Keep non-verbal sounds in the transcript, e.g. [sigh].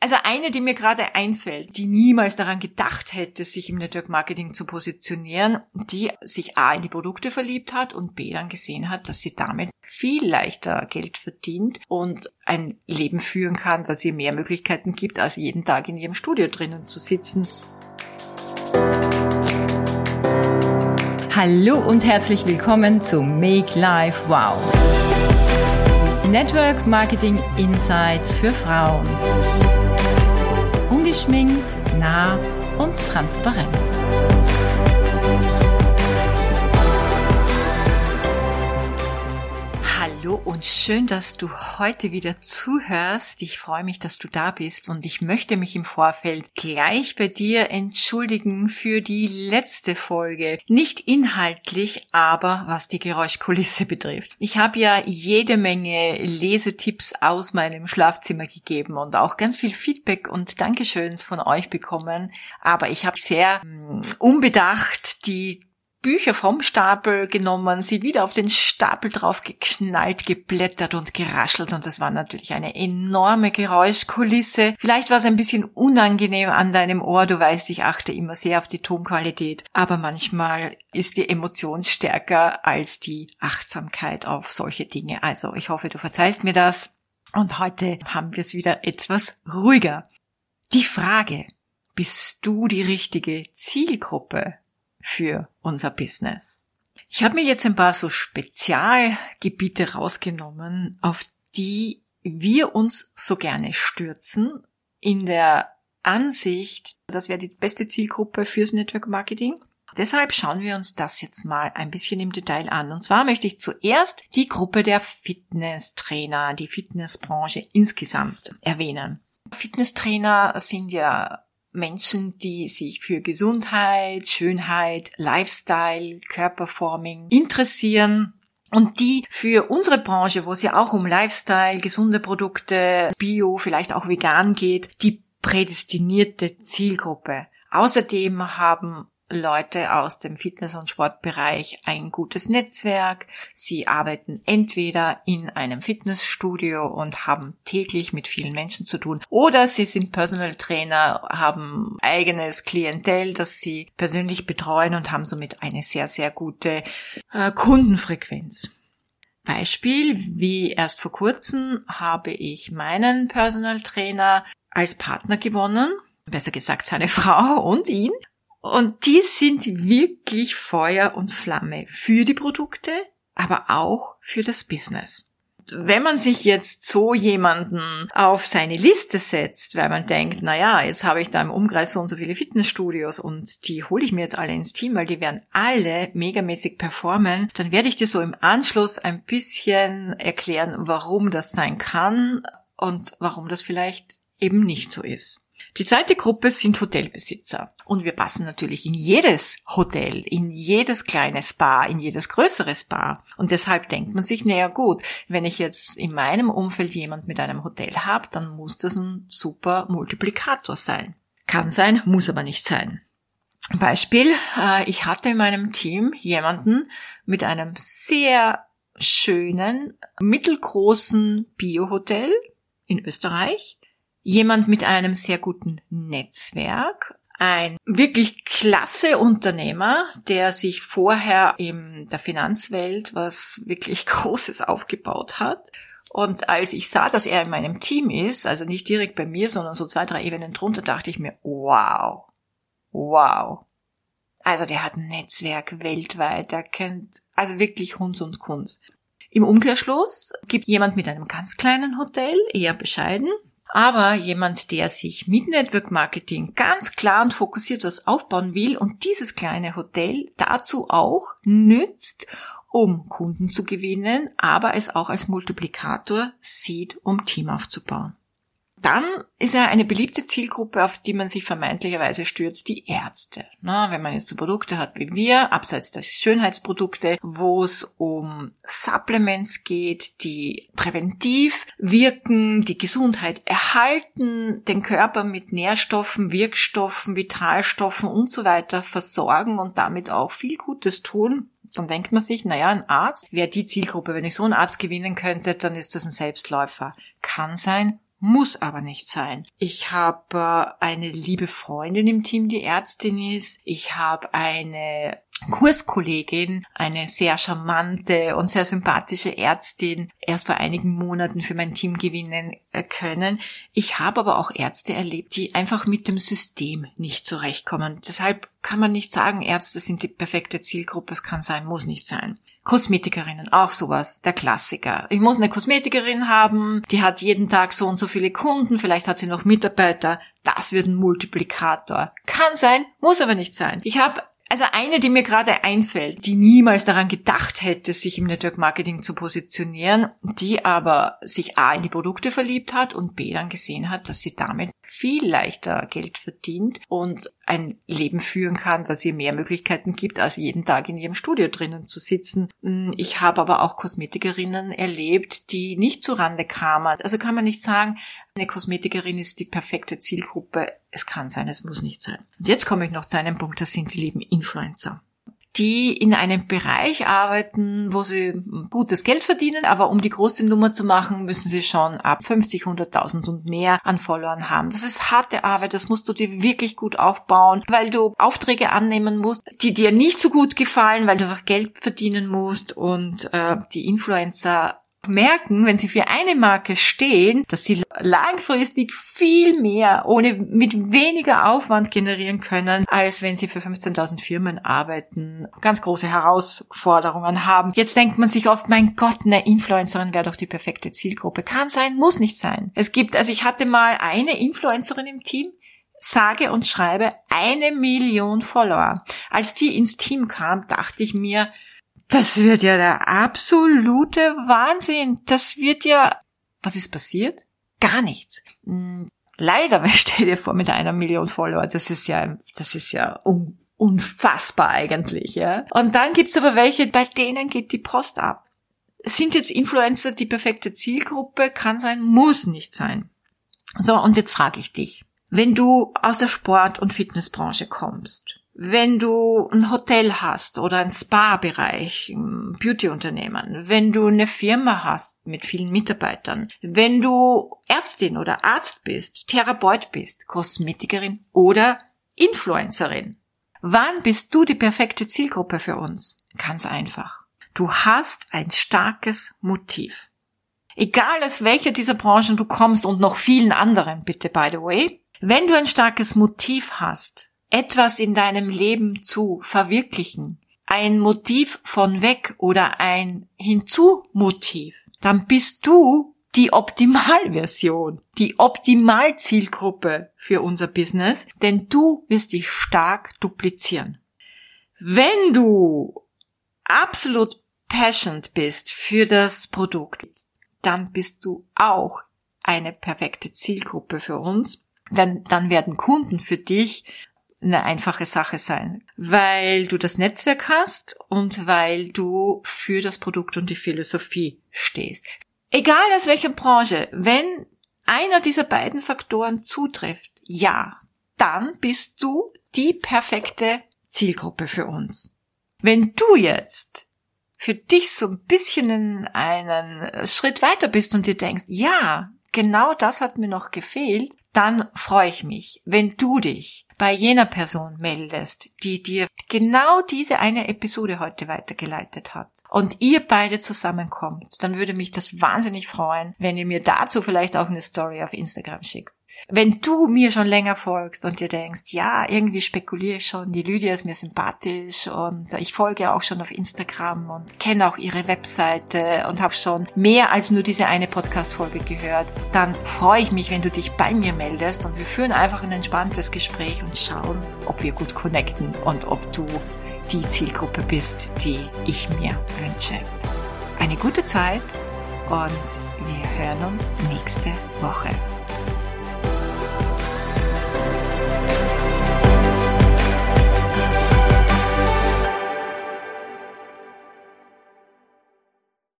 Also eine, die mir gerade einfällt, die niemals daran gedacht hätte, sich im Network Marketing zu positionieren, die sich A in die Produkte verliebt hat und B dann gesehen hat, dass sie damit viel leichter Geld verdient und ein Leben führen kann, das ihr mehr Möglichkeiten gibt, als jeden Tag in ihrem Studio drinnen zu sitzen. Hallo und herzlich willkommen zu Make Life Wow. Network Marketing Insights für Frauen ungeschminkt, nah und transparent. Und schön, dass du heute wieder zuhörst. Ich freue mich, dass du da bist und ich möchte mich im Vorfeld gleich bei dir entschuldigen für die letzte Folge. Nicht inhaltlich, aber was die Geräuschkulisse betrifft. Ich habe ja jede Menge Lesetipps aus meinem Schlafzimmer gegeben und auch ganz viel Feedback und Dankeschöns von euch bekommen, aber ich habe sehr mh, hm, unbedacht die Bücher vom Stapel genommen, sie wieder auf den Stapel drauf geknallt, geblättert und geraschelt und das war natürlich eine enorme Geräuschkulisse. Vielleicht war es ein bisschen unangenehm an deinem Ohr, du weißt, ich achte immer sehr auf die Tonqualität, aber manchmal ist die Emotion stärker als die Achtsamkeit auf solche Dinge. Also ich hoffe, du verzeihst mir das und heute haben wir es wieder etwas ruhiger. Die Frage, bist du die richtige Zielgruppe für unser Business. Ich habe mir jetzt ein paar so Spezialgebiete rausgenommen, auf die wir uns so gerne stürzen, in der Ansicht, das wäre die beste Zielgruppe fürs Network Marketing. Deshalb schauen wir uns das jetzt mal ein bisschen im Detail an. Und zwar möchte ich zuerst die Gruppe der Fitnesstrainer, die Fitnessbranche insgesamt erwähnen. Fitnesstrainer sind ja Menschen, die sich für Gesundheit, Schönheit, Lifestyle, Körperforming interessieren und die für unsere Branche, wo es ja auch um Lifestyle, gesunde Produkte, Bio, vielleicht auch vegan geht, die prädestinierte Zielgruppe. Außerdem haben Leute aus dem Fitness- und Sportbereich ein gutes Netzwerk. Sie arbeiten entweder in einem Fitnessstudio und haben täglich mit vielen Menschen zu tun oder sie sind Personal Trainer, haben eigenes Klientel, das sie persönlich betreuen und haben somit eine sehr, sehr gute äh, Kundenfrequenz. Beispiel, wie erst vor kurzem habe ich meinen Personal Trainer als Partner gewonnen besser gesagt seine [laughs] Frau und ihn. Und die sind wirklich Feuer und Flamme für die Produkte, aber auch für das Business. Wenn man sich jetzt so jemanden auf seine Liste setzt, weil man denkt, na ja, jetzt habe ich da im Umkreis so und so viele Fitnessstudios und die hole ich mir jetzt alle ins Team, weil die werden alle megamäßig performen, dann werde ich dir so im Anschluss ein bisschen erklären, warum das sein kann und warum das vielleicht eben nicht so ist. Die zweite Gruppe sind Hotelbesitzer. Und wir passen natürlich in jedes Hotel, in jedes kleine Spa, in jedes größere Spa. Und deshalb denkt man sich, naja gut, wenn ich jetzt in meinem Umfeld jemand mit einem Hotel habe, dann muss das ein super Multiplikator sein. Kann sein, muss aber nicht sein. Beispiel, äh, ich hatte in meinem Team jemanden mit einem sehr schönen, mittelgroßen Biohotel in Österreich jemand mit einem sehr guten Netzwerk, ein wirklich klasse Unternehmer, der sich vorher in der Finanzwelt was wirklich [laughs] Großes aufgebaut hat. Und als ich sah, dass er in meinem Team ist, also nicht direkt bei mir, sondern so zwei, drei Ebenen drunter, dachte ich mir, wow, wow. Also der hat ein Netzwerk weltweit, der kennt also wirklich Hunds und Kunst. Im Umkehrschluss gibt jemand mit einem ganz kleinen Hotel, eher bescheiden, aber jemand, der sich mit Network Marketing ganz klar und fokussiert was aufbauen will und dieses kleine Hotel dazu auch nützt, um Kunden zu gewinnen, aber es auch als Multiplikator sieht, um Team aufzubauen. Dann ist er eine beliebte Zielgruppe, auf die man sich vermeintlicherweise stürzt, die Ärzte. Na, wenn man jetzt so Produkte hat wie wir, abseits der Schönheitsprodukte, wo es um Supplements geht, die präventiv wirken, die Gesundheit erhalten, den Körper mit Nährstoffen, Wirkstoffen, Vitalstoffen und so weiter versorgen und damit auch viel Gutes tun, dann denkt man sich, naja, ein Arzt wäre die Zielgruppe. Wenn ich so einen Arzt gewinnen könnte, dann ist das ein Selbstläufer. Kann sein, muss aber nicht sein. Ich habe äh, eine liebe Freundin im Team, die Ärztin ist. Ich habe eine Kurskollegin, eine sehr charmante und sehr sympathische Ärztin, erst vor einigen Monaten für mein Team gewinnen äh, können. Ich habe aber auch Ärzte erlebt, die einfach mit dem System nicht zurechtkommen. Deshalb kann man nicht sagen, Ärzte sind die perfekte Zielgruppe. Es kann sein, muss nicht sein. Kosmetikerinnen, auch sowas, der Klassiker. Ich muss eine Kosmetikerin haben, die hat jeden Tag so und so viele Kunden, vielleicht hat sie noch Mitarbeiter. Das wird ein Multiplikator. Kann sein, muss aber nicht sein. Ich habe also eine, die mir gerade einfällt, die niemals daran gedacht hätte, sich im Network Marketing zu positionieren, die aber sich A in die Produkte verliebt hat und B dann gesehen hat, dass sie damit viel leichter Geld verdient und ein Leben führen kann, das ihr mehr Möglichkeiten gibt, als jeden Tag in ihrem Studio drinnen zu sitzen. Ich habe aber auch Kosmetikerinnen erlebt, die nicht zu Rande kamen. Also kann man nicht sagen, eine Kosmetikerin ist die perfekte Zielgruppe. Es kann sein, es muss nicht sein. Und jetzt komme ich noch zu einem Punkt, das sind die lieben Influencer die in einem Bereich arbeiten, wo sie gutes Geld verdienen, aber um die große Nummer zu machen, müssen sie schon ab 50, 100.000 und mehr an Followern haben. Das ist harte Arbeit, das musst du dir wirklich gut aufbauen, weil du Aufträge annehmen musst, die dir nicht so gut gefallen, weil du einfach Geld verdienen musst und äh, die Influencer merken, wenn sie für eine Marke stehen, dass sie langfristig viel mehr ohne mit weniger Aufwand generieren können, als wenn sie für 15.000 Firmen arbeiten, ganz große Herausforderungen haben. Jetzt denkt man sich oft, mein Gott, eine Influencerin wäre doch die perfekte Zielgruppe. Kann sein, muss nicht sein. Es gibt, also ich hatte mal eine Influencerin im Team, sage und schreibe eine Million Follower. Als die ins Team kam, dachte ich mir, das wird ja der absolute Wahnsinn. Das wird ja, was ist passiert? Gar nichts. Hm, leider, [laughs] weil stell dir vor, mit einer Million Follower, das ist ja, das ist ja un unfassbar eigentlich, ja. Und dann gibt's aber welche, bei denen geht die Post ab. Sind jetzt Influencer die perfekte Zielgruppe? Kann sein, muss nicht sein. So, und jetzt frage ich dich. Wenn du aus der Sport- und Fitnessbranche kommst wenn du ein Hotel hast oder ein Spa-Bereich, Beauty-Unternehmen, wenn du eine Firma hast mit vielen Mitarbeitern, wenn du Ärztin oder Arzt bist, Therapeut bist, Kosmetikerin oder Influencerin. Wann bist du die perfekte Zielgruppe für uns? Ganz einfach. Du hast ein starkes Motiv. Egal aus welcher dieser Branchen du kommst und noch vielen anderen, bitte by the way, wenn du ein starkes Motiv hast, etwas in deinem Leben zu verwirklichen, ein Motiv von weg oder ein Hinzu-Motiv, dann bist du die Optimalversion, die Optimalzielgruppe für unser Business, denn du wirst dich stark duplizieren. Wenn du absolut passionate bist für das Produkt, dann bist du auch eine perfekte Zielgruppe für uns. Dann, dann werden Kunden für dich eine einfache Sache sein, weil du das Netzwerk hast und weil du für das Produkt und die Philosophie stehst. Egal aus welcher Branche, wenn einer dieser beiden Faktoren zutrifft, ja, dann bist du die perfekte Zielgruppe für uns. Wenn du jetzt für dich so ein bisschen einen Schritt weiter bist und dir denkst, ja, genau das hat mir noch gefehlt, dann freue ich mich, wenn du dich bei jener Person meldest, die dir genau diese eine Episode heute weitergeleitet hat und ihr beide zusammenkommt, dann würde mich das wahnsinnig freuen, wenn ihr mir dazu vielleicht auch eine Story auf Instagram schickt. Wenn du mir schon länger folgst und dir denkst, ja, irgendwie spekuliere ich schon, die Lydia ist mir sympathisch und ich folge auch schon auf Instagram und kenne auch ihre Webseite und habe schon mehr als nur diese eine Podcast-Folge gehört, dann freue ich mich, wenn du dich bei mir meldest und wir führen einfach ein entspanntes Gespräch und schauen, ob wir gut connecten und ob du die Zielgruppe bist, die ich mir wünsche. Eine gute Zeit und wir hören uns nächste Woche.